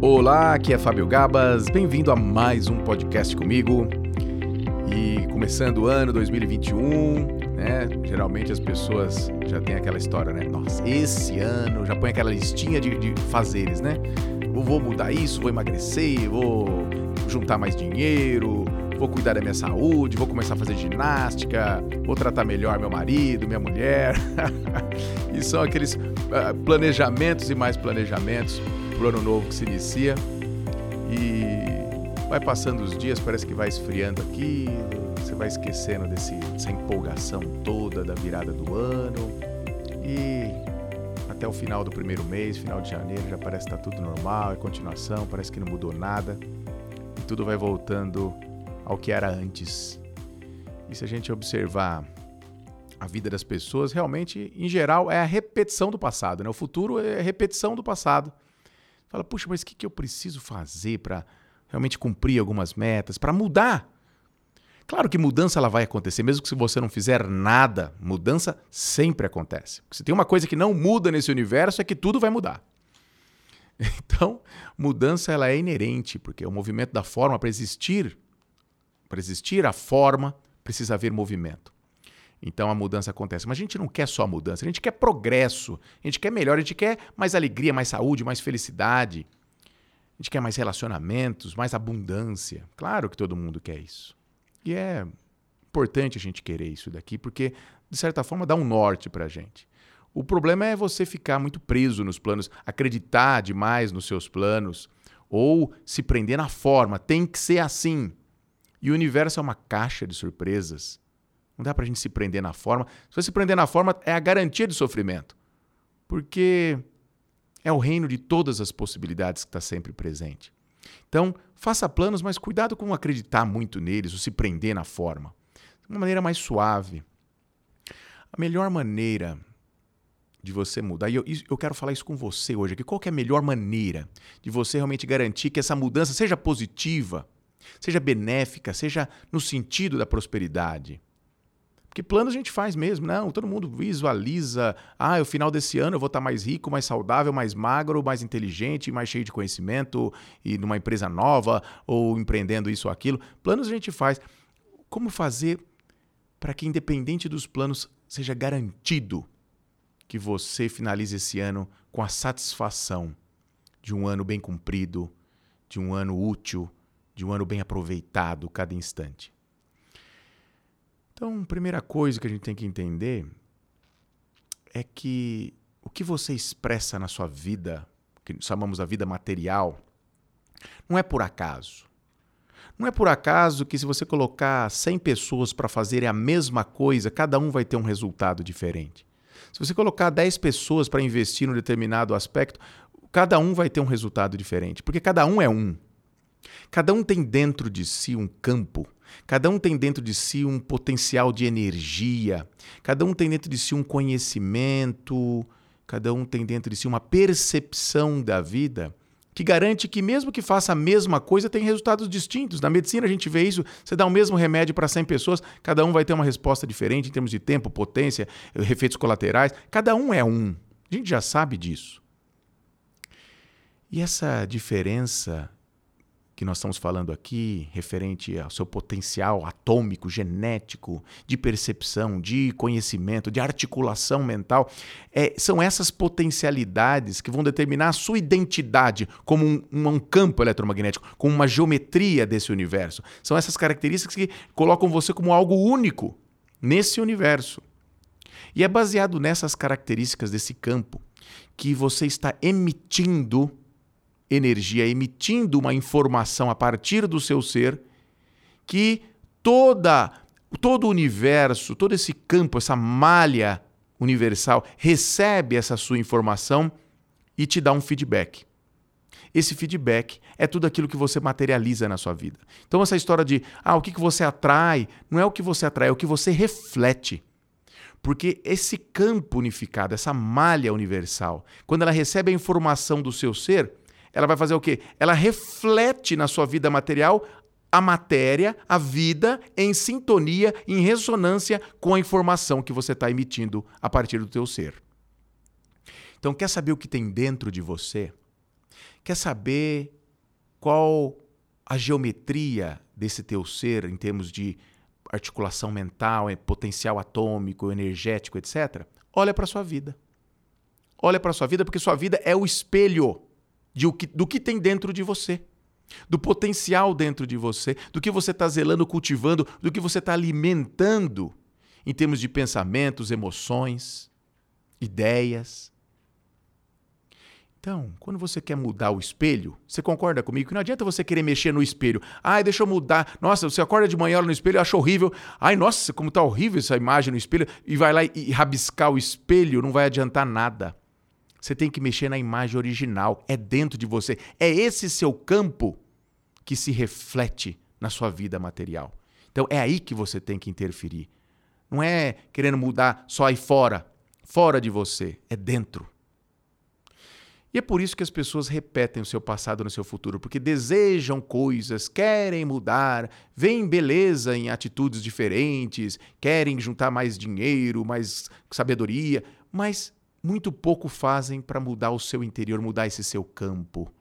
Olá, aqui é Fábio Gabas, bem-vindo a mais um podcast comigo. E começando o ano 2021, né? Geralmente as pessoas já têm aquela história, né? Nossa, esse ano já põe aquela listinha de, de fazeres, né? Eu vou mudar isso, vou emagrecer, vou juntar mais dinheiro, vou cuidar da minha saúde, vou começar a fazer ginástica, vou tratar melhor meu marido, minha mulher. e são aqueles uh, planejamentos e mais planejamentos pro ano novo que se inicia. E vai passando os dias, parece que vai esfriando aqui, você vai esquecendo desse, dessa empolgação toda da virada do ano. E até o final do primeiro mês, final de janeiro, já parece que está tudo normal, é continuação, parece que não mudou nada. E tudo vai voltando ao que era antes. E se a gente observar a vida das pessoas, realmente, em geral, é a repetição do passado. Né? O futuro é a repetição do passado. Fala, puxa, mas o que, que eu preciso fazer para realmente cumprir algumas metas, para mudar? Claro que mudança ela vai acontecer, mesmo que se você não fizer nada, mudança sempre acontece. Se tem uma coisa que não muda nesse universo é que tudo vai mudar. Então, mudança ela é inerente, porque o movimento da forma para existir, para existir a forma, precisa haver movimento. Então a mudança acontece. Mas a gente não quer só mudança, a gente quer progresso, a gente quer melhor, a gente quer mais alegria, mais saúde, mais felicidade. A gente quer mais relacionamentos, mais abundância. Claro que todo mundo quer isso. E é importante a gente querer isso daqui, porque, de certa forma, dá um norte para a gente. O problema é você ficar muito preso nos planos, acreditar demais nos seus planos, ou se prender na forma. Tem que ser assim. E o universo é uma caixa de surpresas. Não dá para a gente se prender na forma. Se você se prender na forma, é a garantia de sofrimento. Porque é o reino de todas as possibilidades que está sempre presente. Então, faça planos, mas cuidado com acreditar muito neles ou se prender na forma. De uma maneira mais suave. A melhor maneira de você mudar, e eu, eu quero falar isso com você hoje aqui, qual é a melhor maneira de você realmente garantir que essa mudança seja positiva, seja benéfica, seja no sentido da prosperidade? Porque planos a gente faz mesmo, não, todo mundo visualiza, ah, o final desse ano eu vou estar mais rico, mais saudável, mais magro, mais inteligente, mais cheio de conhecimento e numa empresa nova ou empreendendo isso ou aquilo. Planos a gente faz. Como fazer para que independente dos planos seja garantido que você finalize esse ano com a satisfação de um ano bem cumprido, de um ano útil, de um ano bem aproveitado cada instante? Então, primeira coisa que a gente tem que entender é que o que você expressa na sua vida, que chamamos a vida material, não é por acaso. Não é por acaso que se você colocar 100 pessoas para fazerem a mesma coisa, cada um vai ter um resultado diferente. Se você colocar 10 pessoas para investir num determinado aspecto, cada um vai ter um resultado diferente, porque cada um é um. Cada um tem dentro de si um campo Cada um tem dentro de si um potencial de energia, cada um tem dentro de si um conhecimento, cada um tem dentro de si uma percepção da vida que garante que, mesmo que faça a mesma coisa, tem resultados distintos. Na medicina a gente vê isso: você dá o mesmo remédio para 100 pessoas, cada um vai ter uma resposta diferente em termos de tempo, potência, efeitos colaterais. Cada um é um. A gente já sabe disso. E essa diferença que nós estamos falando aqui, referente ao seu potencial atômico, genético, de percepção, de conhecimento, de articulação mental, é, são essas potencialidades que vão determinar a sua identidade como um, um, campo eletromagnético, como uma geometria desse universo. São essas características que colocam você como algo único nesse universo. E é baseado nessas características desse campo que você está emitindo energia emitindo uma informação a partir do seu ser que toda todo o universo, todo esse campo, essa malha universal recebe essa sua informação e te dá um feedback. Esse feedback é tudo aquilo que você materializa na sua vida. Então, essa história de ah, o que, você atrai, não é o que você atrai, é o que você reflete. Porque esse campo unificado, essa malha universal, quando ela recebe a informação do seu ser, ela vai fazer o quê? Ela reflete na sua vida material a matéria, a vida, em sintonia, em ressonância com a informação que você está emitindo a partir do teu ser. Então, quer saber o que tem dentro de você? Quer saber qual a geometria desse teu ser em termos de articulação mental, é, potencial atômico, energético, etc. Olha para sua vida. Olha para sua vida porque sua vida é o espelho o que, do que tem dentro de você, do potencial dentro de você, do que você está zelando, cultivando, do que você está alimentando em termos de pensamentos, emoções, ideias. Então, quando você quer mudar o espelho, você concorda comigo que não adianta você querer mexer no espelho. Ai, deixa eu mudar. Nossa, você acorda de manhã olha no espelho acha horrível. Ai, nossa, como tá horrível essa imagem no espelho. E vai lá e rabiscar o espelho, não vai adiantar nada. Você tem que mexer na imagem original. É dentro de você. É esse seu campo que se reflete na sua vida material. Então, é aí que você tem que interferir. Não é querendo mudar só aí fora, fora de você. É dentro. E é por isso que as pessoas repetem o seu passado no seu futuro, porque desejam coisas, querem mudar, veem beleza em atitudes diferentes, querem juntar mais dinheiro, mais sabedoria, mas muito pouco fazem para mudar o seu interior, mudar esse seu campo.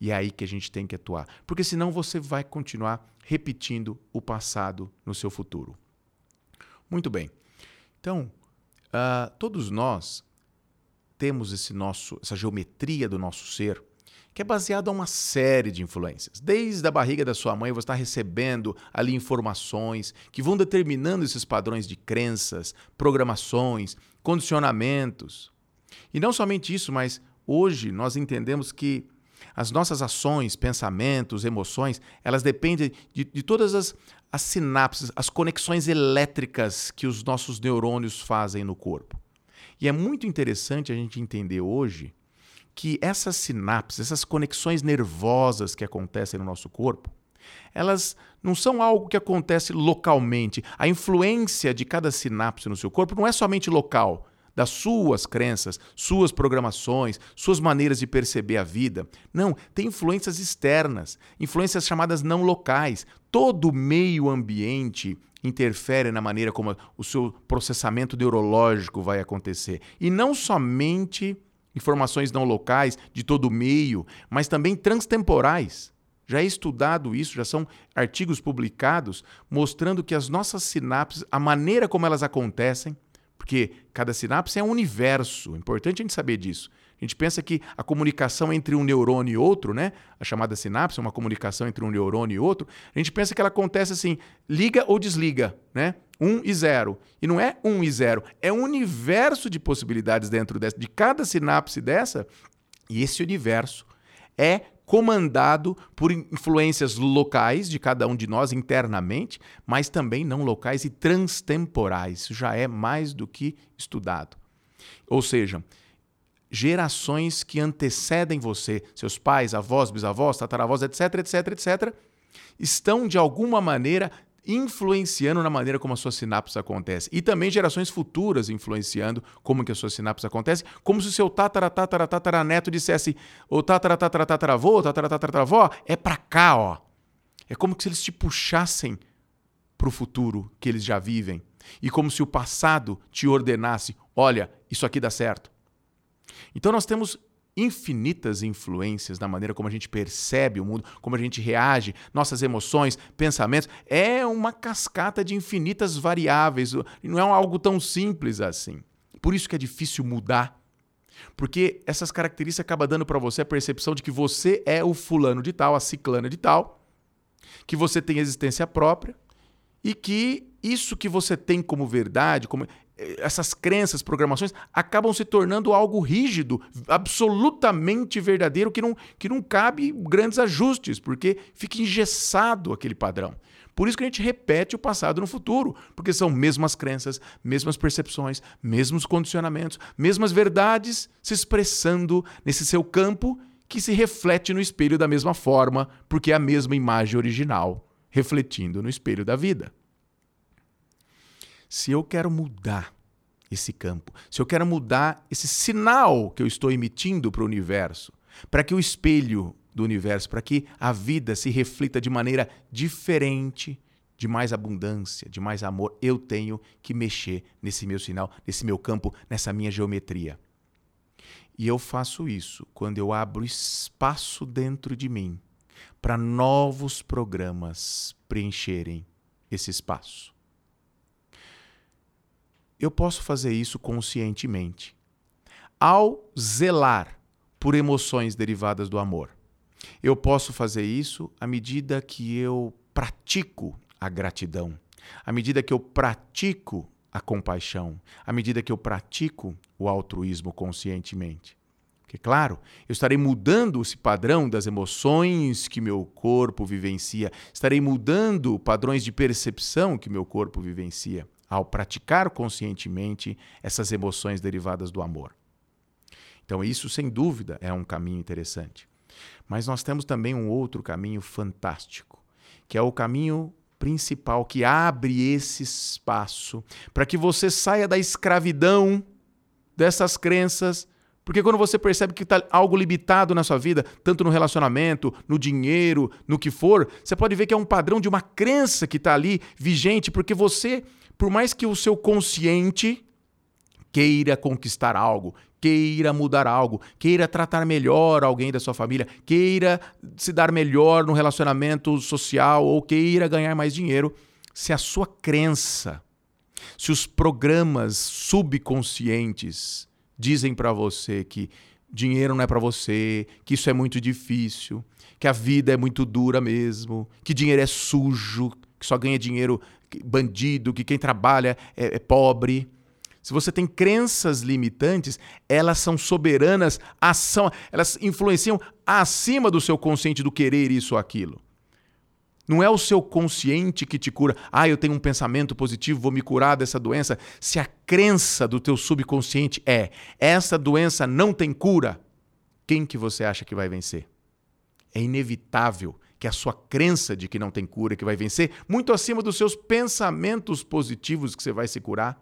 E é aí que a gente tem que atuar, porque senão você vai continuar repetindo o passado no seu futuro. Muito bem. Então, uh, todos nós temos esse nosso, essa geometria do nosso ser, que é baseado a uma série de influências. Desde a barriga da sua mãe, você está recebendo ali informações que vão determinando esses padrões de crenças, programações, condicionamentos. E não somente isso, mas hoje nós entendemos que as nossas ações, pensamentos, emoções, elas dependem de, de todas as, as sinapses, as conexões elétricas que os nossos neurônios fazem no corpo. E é muito interessante a gente entender hoje que essas sinapses, essas conexões nervosas que acontecem no nosso corpo, elas não são algo que acontece localmente. A influência de cada sinapse no seu corpo não é somente local, das suas crenças, suas programações, suas maneiras de perceber a vida. Não, tem influências externas, influências chamadas não locais. Todo meio ambiente interfere na maneira como o seu processamento neurológico vai acontecer. E não somente informações não locais de todo meio, mas também transtemporais. Já é estudado isso, já são artigos publicados mostrando que as nossas sinapses, a maneira como elas acontecem, porque cada sinapse é um universo, é importante a gente saber disso. A gente pensa que a comunicação entre um neurônio e outro, né? A chamada sinapse, é uma comunicação entre um neurônio e outro. A gente pensa que ela acontece assim, liga ou desliga, né? Um e zero. E não é um e zero, é um universo de possibilidades dentro dessa, de cada sinapse dessa. E esse universo é comandado por influências locais de cada um de nós internamente, mas também não locais e transtemporais. Isso já é mais do que estudado. Ou seja, gerações que antecedem você, seus pais, avós, bisavós, tataravós, etc, etc, etc, estão de alguma maneira influenciando na maneira como a sua sinapse acontece. E também gerações futuras influenciando como que a sua sinapse acontece, como se o seu tatara, tatara, tataraneto dissesse, o tatara, tatara, tataravô, tatara, tataravó, é para cá, ó. É como se eles te puxassem para o futuro que eles já vivem. E como se o passado te ordenasse, olha, isso aqui dá certo. Então nós temos infinitas influências na maneira como a gente percebe o mundo, como a gente reage, nossas emoções, pensamentos. É uma cascata de infinitas variáveis, não é algo tão simples assim. Por isso que é difícil mudar. Porque essas características acabam dando para você a percepção de que você é o fulano de tal, a ciclana de tal, que você tem existência própria e que isso que você tem como verdade, como essas crenças, programações, acabam se tornando algo rígido, absolutamente verdadeiro, que não, que não cabe grandes ajustes, porque fica engessado aquele padrão. Por isso que a gente repete o passado no futuro, porque são mesmas crenças, mesmas percepções, mesmos condicionamentos, mesmas verdades se expressando nesse seu campo que se reflete no espelho da mesma forma, porque é a mesma imagem original refletindo no espelho da vida. Se eu quero mudar esse campo, se eu quero mudar esse sinal que eu estou emitindo para o universo, para que o espelho do universo, para que a vida se reflita de maneira diferente, de mais abundância, de mais amor, eu tenho que mexer nesse meu sinal, nesse meu campo, nessa minha geometria. E eu faço isso quando eu abro espaço dentro de mim para novos programas preencherem esse espaço. Eu posso fazer isso conscientemente ao zelar por emoções derivadas do amor. Eu posso fazer isso à medida que eu pratico a gratidão, à medida que eu pratico a compaixão, à medida que eu pratico o altruísmo conscientemente. Porque, claro, eu estarei mudando esse padrão das emoções que meu corpo vivencia, estarei mudando padrões de percepção que meu corpo vivencia ao praticar conscientemente essas emoções derivadas do amor. Então, isso, sem dúvida, é um caminho interessante. Mas nós temos também um outro caminho fantástico, que é o caminho principal que abre esse espaço para que você saia da escravidão dessas crenças. Porque quando você percebe que está algo limitado na sua vida, tanto no relacionamento, no dinheiro, no que for, você pode ver que é um padrão de uma crença que está ali vigente, porque você, por mais que o seu consciente queira conquistar algo, queira mudar algo, queira tratar melhor alguém da sua família, queira se dar melhor no relacionamento social ou queira ganhar mais dinheiro, se a sua crença, se os programas subconscientes dizem para você que dinheiro não é para você, que isso é muito difícil, que a vida é muito dura mesmo, que dinheiro é sujo, que só ganha dinheiro bandido, que quem trabalha é, é pobre se você tem crenças limitantes, elas são soberanas, ação, elas influenciam acima do seu consciente do querer isso ou aquilo. Não é o seu consciente que te cura. Ah, eu tenho um pensamento positivo, vou me curar dessa doença. Se a crença do teu subconsciente é essa doença não tem cura, quem que você acha que vai vencer? É inevitável que a sua crença de que não tem cura que vai vencer, muito acima dos seus pensamentos positivos que você vai se curar.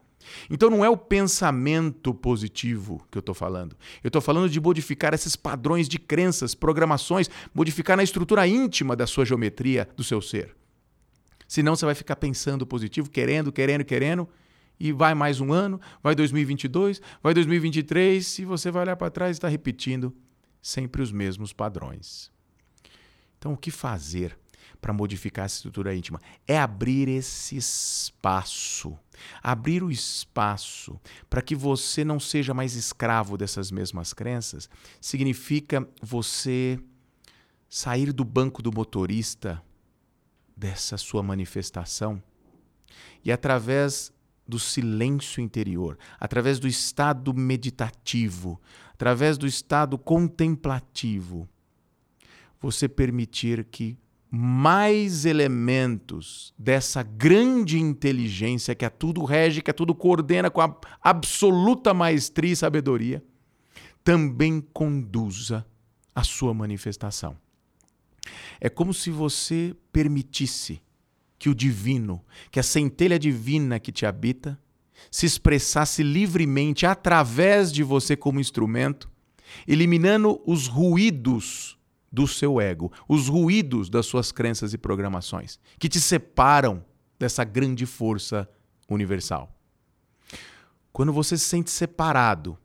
Então não é o pensamento positivo que eu estou falando. Eu estou falando de modificar esses padrões de crenças, programações, modificar na estrutura íntima da sua geometria, do seu ser. Senão você vai ficar pensando positivo, querendo, querendo, querendo, e vai mais um ano, vai 2022, vai 2023, e você vai olhar para trás e está repetindo sempre os mesmos padrões. Então, o que fazer para modificar essa estrutura íntima? É abrir esse espaço. Abrir o espaço para que você não seja mais escravo dessas mesmas crenças significa você sair do banco do motorista dessa sua manifestação e através do silêncio interior, através do estado meditativo, através do estado contemplativo, você permitir que mais elementos dessa grande inteligência que a tudo rege, que a tudo coordena com a absoluta maestria e sabedoria, também conduza a sua manifestação. É como se você permitisse que o divino, que a centelha divina que te habita, se expressasse livremente através de você como instrumento, eliminando os ruídos do seu ego, os ruídos das suas crenças e programações, que te separam dessa grande força universal. Quando você se sente separado,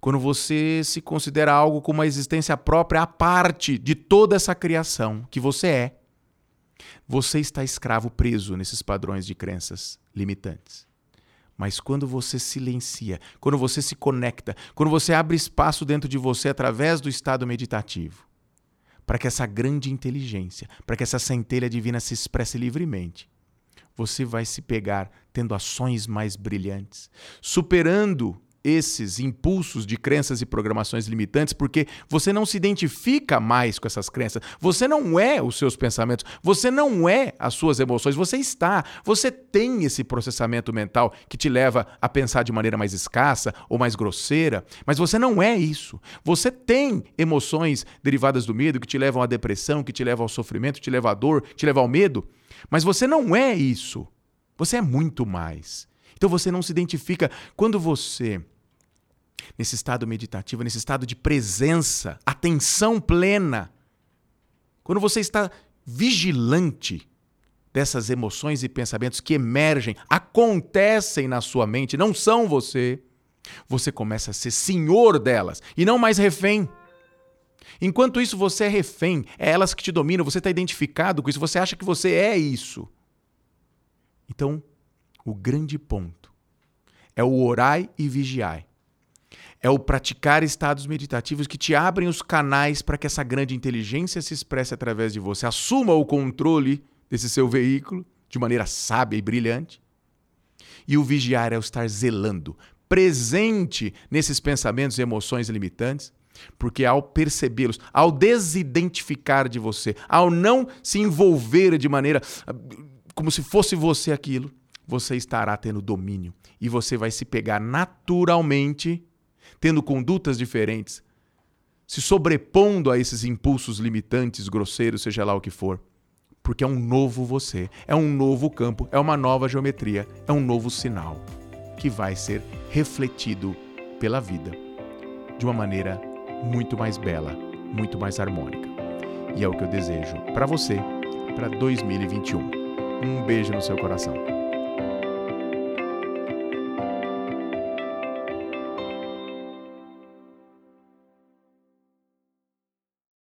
quando você se considera algo com uma existência própria à parte de toda essa criação que você é, você está escravo preso nesses padrões de crenças limitantes. Mas quando você silencia, quando você se conecta, quando você abre espaço dentro de você através do estado meditativo, para que essa grande inteligência, para que essa centelha divina se expresse livremente. Você vai se pegar tendo ações mais brilhantes, superando esses impulsos de crenças e programações limitantes, porque você não se identifica mais com essas crenças. Você não é os seus pensamentos, você não é as suas emoções, você está. Você tem esse processamento mental que te leva a pensar de maneira mais escassa ou mais grosseira, mas você não é isso. Você tem emoções derivadas do medo que te levam à depressão, que te levam ao sofrimento, que te levam à dor, que te levam ao medo, mas você não é isso. Você é muito mais. Então você não se identifica. Quando você, nesse estado meditativo, nesse estado de presença, atenção plena, quando você está vigilante dessas emoções e pensamentos que emergem, acontecem na sua mente, não são você. Você começa a ser senhor delas e não mais refém. Enquanto isso, você é refém, é elas que te dominam, você está identificado com isso, você acha que você é isso. Então, o grande ponto é o orai e vigiai. É o praticar estados meditativos que te abrem os canais para que essa grande inteligência se expresse através de você. Assuma o controle desse seu veículo de maneira sábia e brilhante. E o vigiar é o estar zelando, presente nesses pensamentos e emoções limitantes, porque ao percebê-los, ao desidentificar de você, ao não se envolver de maneira ah, como se fosse você aquilo, você estará tendo domínio e você vai se pegar naturalmente tendo condutas diferentes, se sobrepondo a esses impulsos limitantes, grosseiros, seja lá o que for. Porque é um novo você, é um novo campo, é uma nova geometria, é um novo sinal que vai ser refletido pela vida de uma maneira muito mais bela, muito mais harmônica. E é o que eu desejo para você para 2021. Um beijo no seu coração.